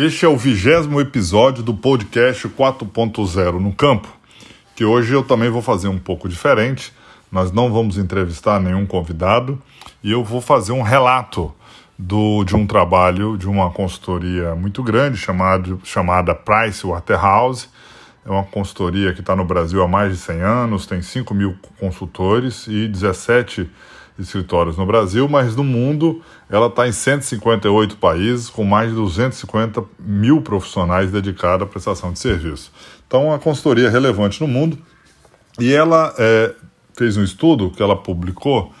Este é o vigésimo episódio do podcast 4.0 no campo, que hoje eu também vou fazer um pouco diferente. Nós não vamos entrevistar nenhum convidado e eu vou fazer um relato do, de um trabalho de uma consultoria muito grande chamado, chamada Price Waterhouse. É uma consultoria que está no Brasil há mais de 100 anos, tem 5 mil consultores e 17 escritórios no Brasil, mas no mundo ela está em 158 países, com mais de 250 mil profissionais dedicados à prestação de serviço. Então, é uma consultoria relevante no mundo. E ela é, fez um estudo que ela publicou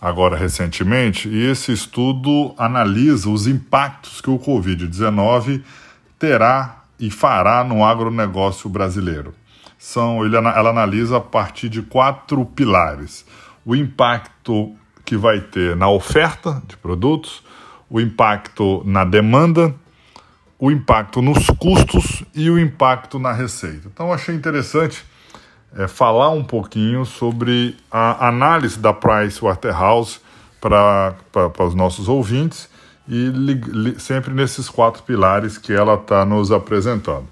agora recentemente, e esse estudo analisa os impactos que o Covid-19 terá e fará no agronegócio brasileiro. São, ele, ela analisa a partir de quatro pilares o impacto que vai ter na oferta de produtos, o impacto na demanda, o impacto nos custos e o impacto na receita. Então, achei interessante é, falar um pouquinho sobre a análise da Price Waterhouse para os nossos ouvintes e li, li, sempre nesses quatro pilares que ela está nos apresentando.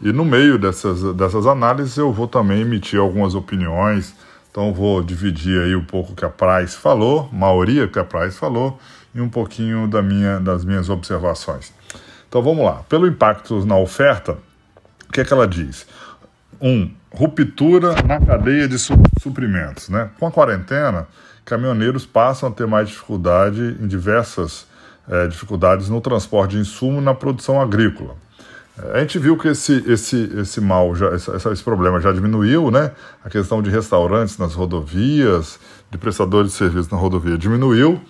E no meio dessas, dessas análises eu vou também emitir algumas opiniões então vou dividir aí um pouco que a Price falou, maioria que a Price falou, e um pouquinho da minha, das minhas observações. Então vamos lá. Pelo impacto na oferta, o que é que ela diz? Um, ruptura na cadeia de suprimentos. Né? Com a quarentena, caminhoneiros passam a ter mais dificuldade em diversas é, dificuldades no transporte de insumo na produção agrícola. A gente viu que esse, esse, esse mal, já, esse, esse problema já diminuiu, né? A questão de restaurantes nas rodovias, de prestadores de serviços na rodovia diminuiu.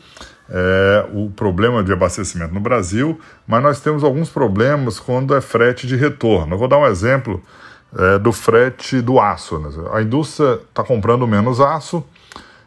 É, o problema de abastecimento no Brasil, mas nós temos alguns problemas quando é frete de retorno. Eu vou dar um exemplo é, do frete do aço. Né? A indústria está comprando menos aço,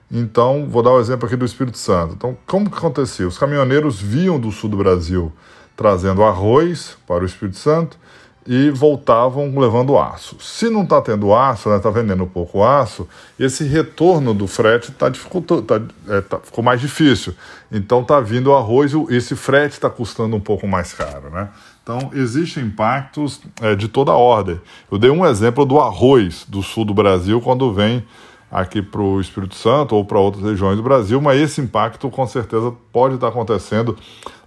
então vou dar o um exemplo aqui do Espírito Santo. Então, como que acontecia? Os caminhoneiros vinham do sul do Brasil trazendo arroz para o Espírito Santo e voltavam levando aço. Se não está tendo aço, está né, tá vendendo pouco aço, esse retorno do frete tá tá, é, tá, ficou mais difícil. Então está vindo arroz e esse frete está custando um pouco mais caro. Né? Então existem impactos é, de toda ordem. Eu dei um exemplo do arroz do sul do Brasil quando vem aqui para o Espírito Santo ou para outras regiões do Brasil, mas esse impacto com certeza pode estar acontecendo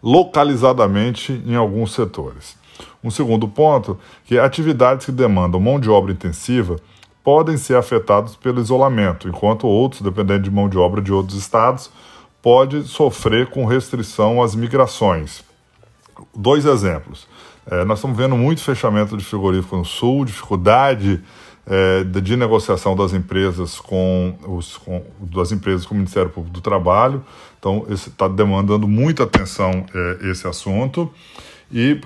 localizadamente em alguns setores. Um segundo ponto, que atividades que demandam mão de obra intensiva podem ser afetadas pelo isolamento, enquanto outros, dependendo de mão de obra de outros estados, pode sofrer com restrição às migrações. Dois exemplos. É, nós estamos vendo muito fechamento de frigorífico no sul, dificuldade é, de negociação das empresas com os com, das empresas com o Ministério Público do Trabalho. Então, está demandando muita atenção é, esse assunto. E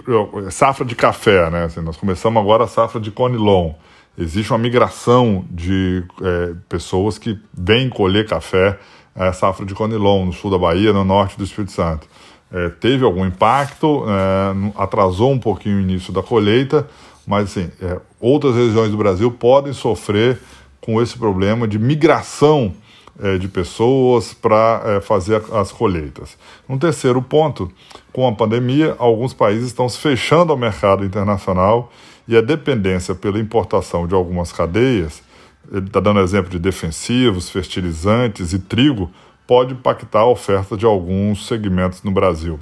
safra de café, né? Assim, nós começamos agora a safra de conilon. Existe uma migração de é, pessoas que vêm colher café, é, safra de conilon, no sul da Bahia, no norte do Espírito Santo. É, teve algum impacto, é, atrasou um pouquinho o início da colheita, mas assim, é, outras regiões do Brasil podem sofrer com esse problema de migração é, de pessoas para é, fazer as colheitas. Um terceiro ponto, com a pandemia, alguns países estão se fechando ao mercado internacional e a dependência pela importação de algumas cadeias, ele está dando exemplo de defensivos, fertilizantes e trigo, pode impactar a oferta de alguns segmentos no Brasil.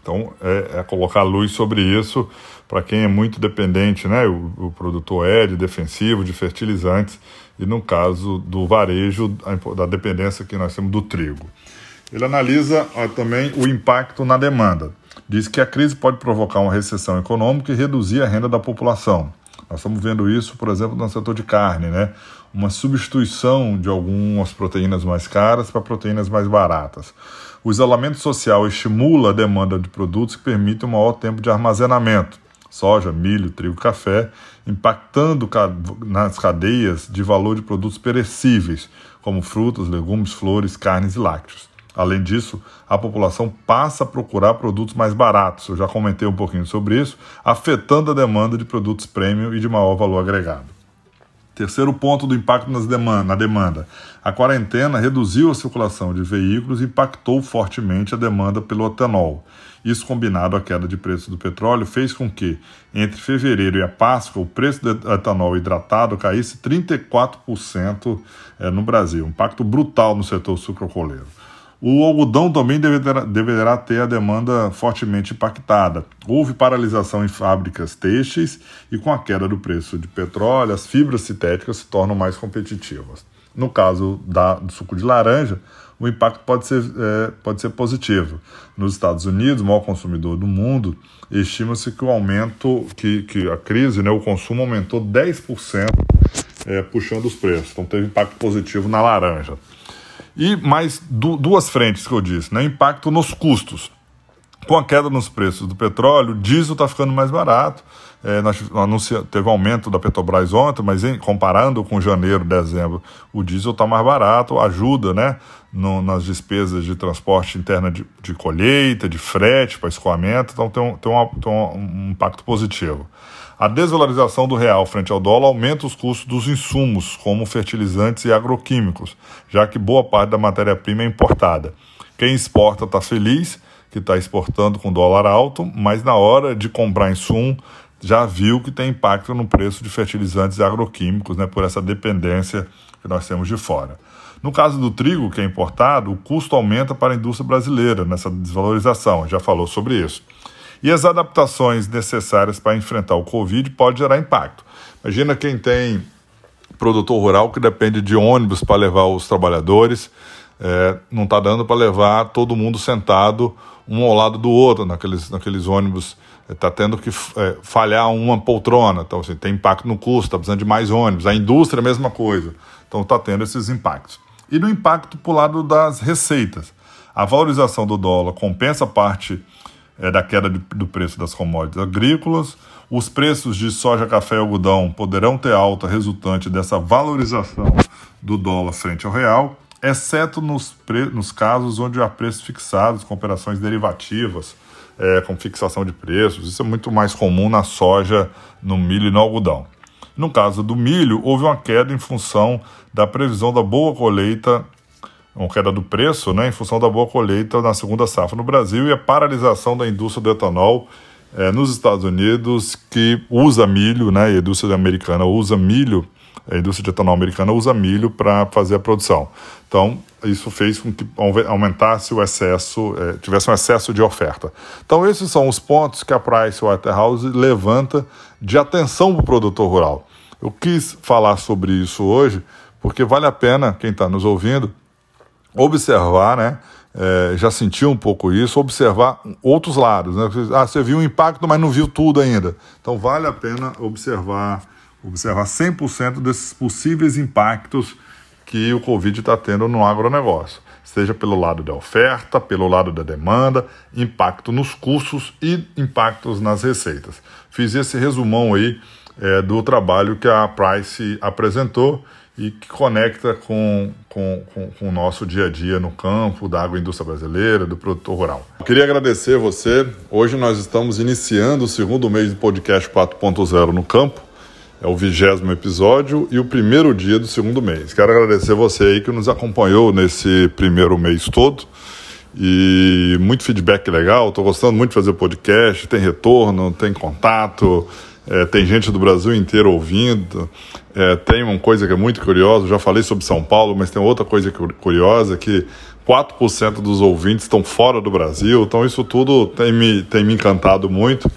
Então, é, é colocar luz sobre isso para quem é muito dependente, né? O, o, produtor é de defensivo, de fertilizantes, e no caso do varejo, a, da dependência que nós temos do trigo. Ele analisa ó, também o impacto na demanda. Diz que a crise pode provocar uma recessão econômica e reduzir a renda da população. Nós estamos vendo isso, por exemplo, no setor de carne, né? Uma substituição de algumas proteínas mais caras para proteínas mais baratas. O isolamento social estimula a demanda de produtos que permitem um maior tempo de armazenamento, soja, milho, trigo, café, impactando nas cadeias de valor de produtos perecíveis, como frutas, legumes, flores, carnes e lácteos. Além disso, a população passa a procurar produtos mais baratos, eu já comentei um pouquinho sobre isso, afetando a demanda de produtos premium e de maior valor agregado. Terceiro ponto do impacto nas demanda, na demanda. A quarentena reduziu a circulação de veículos e impactou fortemente a demanda pelo etanol. Isso, combinado à queda de preço do petróleo, fez com que, entre fevereiro e a Páscoa, o preço do etanol hidratado caísse 34% eh, no Brasil. Um impacto brutal no setor sucrocoleiro. O algodão também deverá, deverá, ter a demanda fortemente impactada. Houve paralisação em fábricas têxteis e, com a queda do preço de petróleo, as fibras sintéticas se tornam mais competitivas. No caso da, do suco de laranja, o impacto pode ser, é, pode ser positivo. Nos Estados Unidos, o maior consumidor do mundo, estima-se que o aumento, que, que a crise, né, o consumo aumentou 10%, é, puxando os preços. Então teve impacto positivo na laranja. E mais du duas frentes que eu disse, né? Impacto nos custos. Com a queda nos preços do petróleo, o diesel está ficando mais barato. É, anuncia, teve um aumento da Petrobras ontem, mas em, comparando com janeiro, dezembro, o diesel está mais barato, ajuda né, no, nas despesas de transporte interna de, de colheita, de frete para escoamento, então tem um, tem, uma, tem um, um impacto positivo. A desvalorização do real frente ao dólar aumenta os custos dos insumos, como fertilizantes e agroquímicos, já que boa parte da matéria-prima é importada. Quem exporta está feliz, que está exportando com dólar alto, mas na hora de comprar insumo, já viu que tem impacto no preço de fertilizantes e agroquímicos, né, por essa dependência que nós temos de fora. No caso do trigo, que é importado, o custo aumenta para a indústria brasileira nessa desvalorização, já falou sobre isso. E as adaptações necessárias para enfrentar o Covid pode gerar impacto. Imagina quem tem produtor rural que depende de ônibus para levar os trabalhadores, é, não está dando para levar todo mundo sentado um ao lado do outro naqueles, naqueles ônibus. Está é, tendo que é, falhar uma poltrona, então assim, tem impacto no custo, está precisando de mais ônibus. A indústria é a mesma coisa, então está tendo esses impactos. E no impacto para o lado das receitas. A valorização do dólar compensa parte é, da queda de, do preço das commodities agrícolas. Os preços de soja, café e algodão poderão ter alta resultante dessa valorização do dólar frente ao real, exceto nos, nos casos onde há preços fixados com operações derivativas, é, com fixação de preços. Isso é muito mais comum na soja, no milho e no algodão. No caso do milho, houve uma queda em função da previsão da boa colheita uma queda do preço né, em função da boa colheita na segunda safra no Brasil e a paralisação da indústria do etanol é, nos Estados Unidos, que usa milho, né, a indústria americana usa milho, a indústria de etanol americana usa milho para fazer a produção. Então, isso fez com que aumentasse o excesso, é, tivesse um excesso de oferta. Então, esses são os pontos que a Price Waterhouse levanta de atenção para o produtor rural. Eu quis falar sobre isso hoje porque vale a pena, quem está nos ouvindo, observar, né? É, já sentiu um pouco isso, observar outros lados. Né? Ah, você viu o impacto, mas não viu tudo ainda. Então vale a pena observar, observar 100% desses possíveis impactos que o Covid está tendo no agronegócio. Seja pelo lado da oferta, pelo lado da demanda, impacto nos custos e impactos nas receitas. Fiz esse resumão aí é, do trabalho que a Price apresentou e que conecta com, com, com, com, o nosso dia a dia no campo, da agroindústria brasileira, do produtor rural. Eu queria agradecer você. Hoje nós estamos iniciando o segundo mês do podcast 4.0 no campo. É o vigésimo episódio e o primeiro dia do segundo mês. Quero agradecer você aí que nos acompanhou nesse primeiro mês todo. E muito feedback legal, estou gostando muito de fazer podcast, tem retorno, tem contato, é, tem gente do Brasil inteiro ouvindo. É, tem uma coisa que é muito curiosa, já falei sobre São Paulo, mas tem outra coisa curiosa que 4% dos ouvintes estão fora do Brasil, então isso tudo tem me, tem me encantado muito.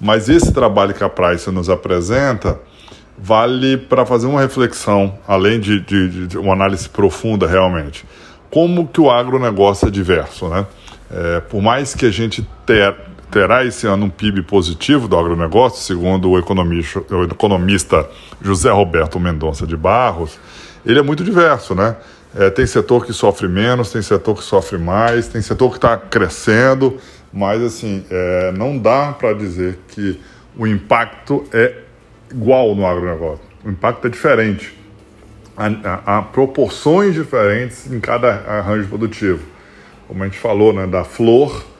Mas esse trabalho que a Price nos apresenta vale para fazer uma reflexão, além de, de, de, uma análise profunda realmente. Como que o agronegócio é diverso, né? É, por mais que a gente ter, terá esse ano um PIB positivo do agronegócio, segundo o economista, o economista José Roberto Mendonça de Barros, ele é muito diverso, né? É, tem setor que sofre menos, tem setor que sofre mais, tem setor que está crescendo, mas assim, é, não dá para dizer que o impacto é igual no agronegócio. O impacto é diferente. Há, há, proporções diferentes em cada arranjo produtivo. Como a gente falou, né, da flor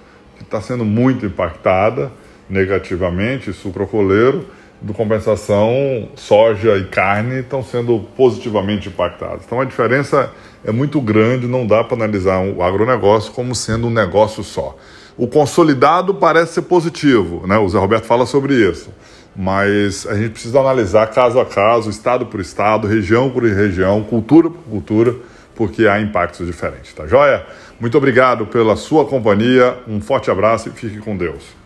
está sendo muito impactada negativamente, sucrocoleiro, do compensação, soja e carne estão sendo positivamente impactados. Então a diferença é muito grande, não dá para analisar o agronegócio como sendo um negócio só. O consolidado parece ser positivo, né? o Zé Roberto fala sobre isso, mas a gente precisa analisar caso a caso, estado por estado, região por região, cultura por cultura, porque há impactos diferentes, tá joia? Muito obrigado pela sua companhia, um forte abraço e fique com Deus.